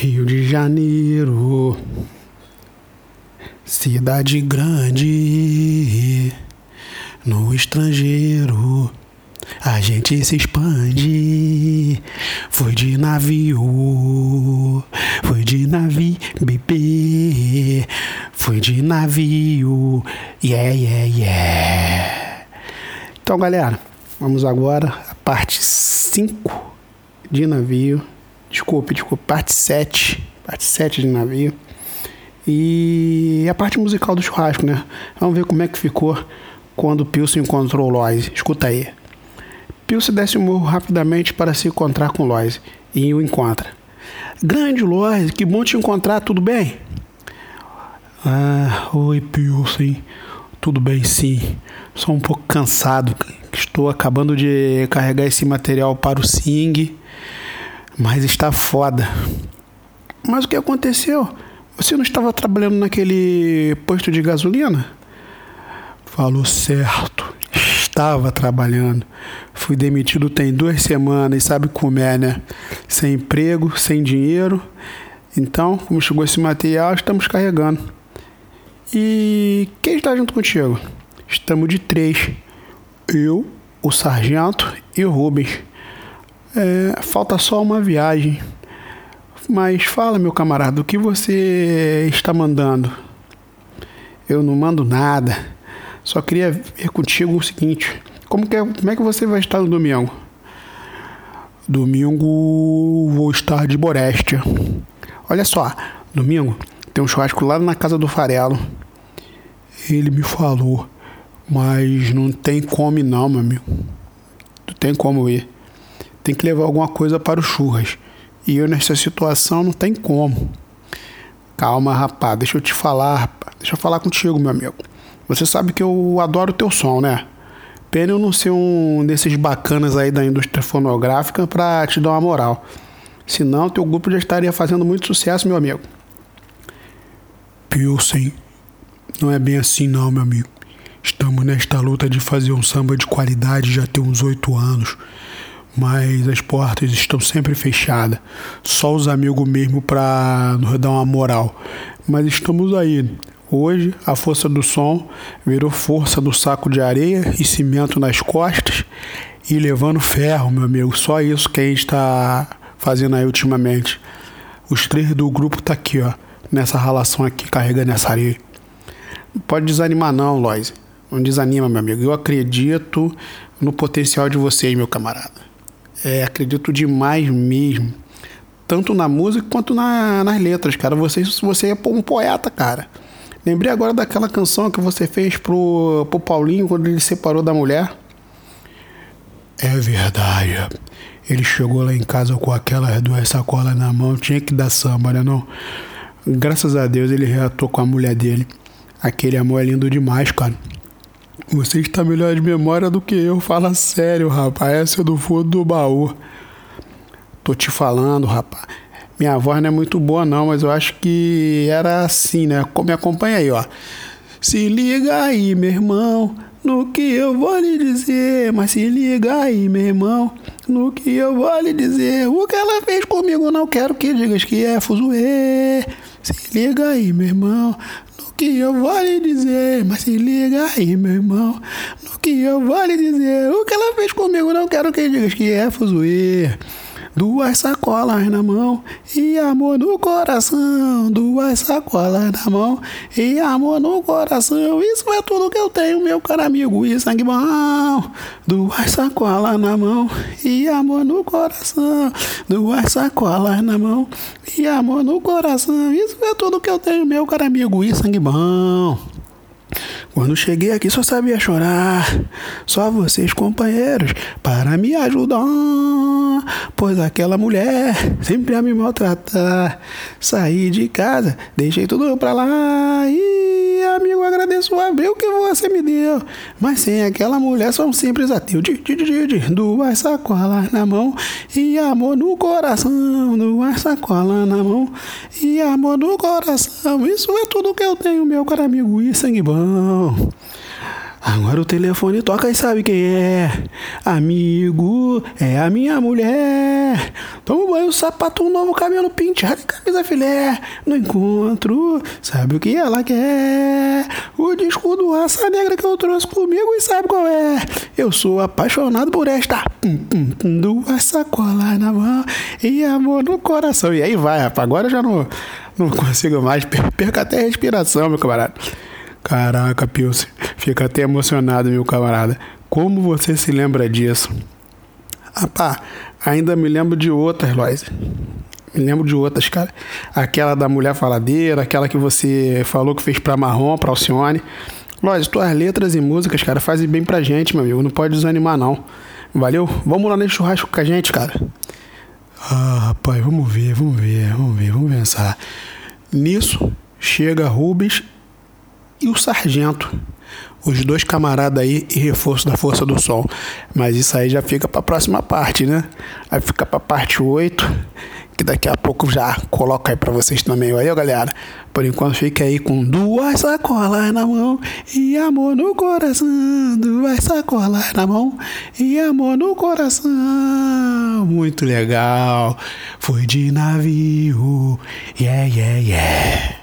Rio de Janeiro, cidade grande, no estrangeiro. A gente se expande. Foi de navio, foi de navio, bebê. Foi de navio, yeah, yeah, yeah. Então, galera, vamos agora à parte 5 de navio. Desculpe, desculpe, parte 7. Parte 7 de navio. E a parte musical do churrasco, né? Vamos ver como é que ficou quando Pilsen encontrou o Lois. Escuta aí. Pilsen desce o morro rapidamente para se encontrar com Lois e o encontra. Grande Lois, que bom te encontrar, tudo bem? Ah, oi Pilsen, tudo bem sim. Só um pouco cansado, estou acabando de carregar esse material para o Sing mas está foda. Mas o que aconteceu? Você não estava trabalhando naquele posto de gasolina? Falou certo. Estava trabalhando. Fui demitido tem duas semanas e sabe como é, né? Sem emprego, sem dinheiro. Então, como chegou esse material, estamos carregando. E quem está junto contigo? Estamos de três. Eu, o sargento e o Rubens. É, falta só uma viagem. Mas fala, meu camarada, o que você está mandando? Eu não mando nada. Só queria ver contigo o seguinte: como, que é, como é que você vai estar no domingo? Domingo vou estar de Borestia. Olha só, domingo tem um churrasco lá na casa do Farelo. Ele me falou, mas não tem como não, meu amigo. Não tem como ir tem que levar alguma coisa para o churras. E eu nessa situação não tem como. Calma, rapaz, deixa eu te falar, rapaz. Deixa eu falar contigo, meu amigo. Você sabe que eu adoro o teu som, né? Pena eu não ser um desses bacanas aí da indústria fonográfica pra te dar uma moral. Senão teu grupo já estaria fazendo muito sucesso, meu amigo. Pilsen, não é bem assim não, meu amigo. Estamos nesta luta de fazer um samba de qualidade já tem uns oito anos mas as portas estão sempre fechadas. Só os amigos mesmo para nos dar uma moral. Mas estamos aí. Hoje a força do som virou força do saco de areia e cimento nas costas e levando ferro, meu amigo. Só isso que a gente está fazendo aí ultimamente. Os três do grupo tá aqui, ó, nessa relação aqui, carregando essa areia. Não pode desanimar não, Lois. Não desanima, meu amigo. Eu acredito no potencial de vocês, meu camarada. É, acredito demais mesmo. Tanto na música quanto na, nas letras, cara. Você, você é um poeta, cara. Lembrei agora daquela canção que você fez pro, pro Paulinho quando ele se separou da mulher. É verdade. Ele chegou lá em casa com aquelas duas sacolas na mão, tinha que dar samba, né não? Graças a Deus ele reatou com a mulher dele. Aquele amor é lindo demais, cara. Você está melhor de memória do que eu. Fala sério, rapaz. Essa é do fundo do baú. Tô te falando, rapaz. Minha voz não é muito boa, não, mas eu acho que era assim, né? Me acompanha aí, ó. Se liga aí, meu irmão, no que eu vou lhe dizer. Mas se liga aí, meu irmão, no que eu vou lhe dizer. O que ela fez comigo, não quero que digas que é fuzuê. Se liga aí, meu irmão, que eu vou lhe dizer, mas se liga aí, meu irmão, no que eu vou lhe dizer. O que ela fez comigo, não quero que digas que é fuzuê. Duas sacolas na mão e amor no coração. Duas sacolas na mão e amor no coração. Isso é tudo que eu tenho, meu caro amigo e sangue bom. Duas sacolas na mão e amor no coração. Duas sacolas na mão e amor no coração. Isso é tudo que eu tenho, meu caro amigo e sangue bom. Quando cheguei aqui só sabia chorar. Só vocês, companheiros, para me ajudar. Pois aquela mulher sempre a me maltratar. Saí de casa, deixei tudo pra lá. E amigo, agradeço a Deus que você me deu. Mas sem aquela mulher sou um simples ateu. De, de, de, de, duas sacolas na mão e amor no coração. Duas sacolas na mão e amor no coração. Isso é tudo que eu tenho, meu caro amigo e sangue bom. Agora o telefone toca e sabe quem é. Amigo, é a minha mulher. Tomo banho, sapato novo, cabelo penteado, camisa filé. No encontro, sabe o que ela quer? O disco do raça negra que eu trouxe comigo e sabe qual é? Eu sou apaixonado por esta. Duas sacolas na mão e amor no coração. E aí vai, rapaz. Agora eu já não, não consigo mais. Perca até a respiração, meu camarada. Caraca, Pilce. Fica até emocionado, meu camarada. Como você se lembra disso? Ah, pá, ainda me lembro de outras, Lois. Me lembro de outras, cara. Aquela da mulher faladeira, aquela que você falou que fez pra Marrom, pra Alcione. Lois, tuas letras e músicas, cara, fazem bem pra gente, meu amigo. Não pode desanimar, não. Valeu? Vamos lá nesse churrasco com a gente, cara. Ah, rapaz, vamos ver, vamos ver, vamos ver, vamos pensar. Nisso, chega Rubens e o sargento. Os dois camaradas aí e reforço da Força do Sol. Mas isso aí já fica para a próxima parte, né? Vai ficar para a parte 8, que daqui a pouco já coloca aí para vocês também. Valeu, galera. Por enquanto fica aí com duas sacolas na mão e amor no coração. Duas sacolas na mão e amor no coração. Muito legal. Foi de navio. Yeah, yeah, yeah.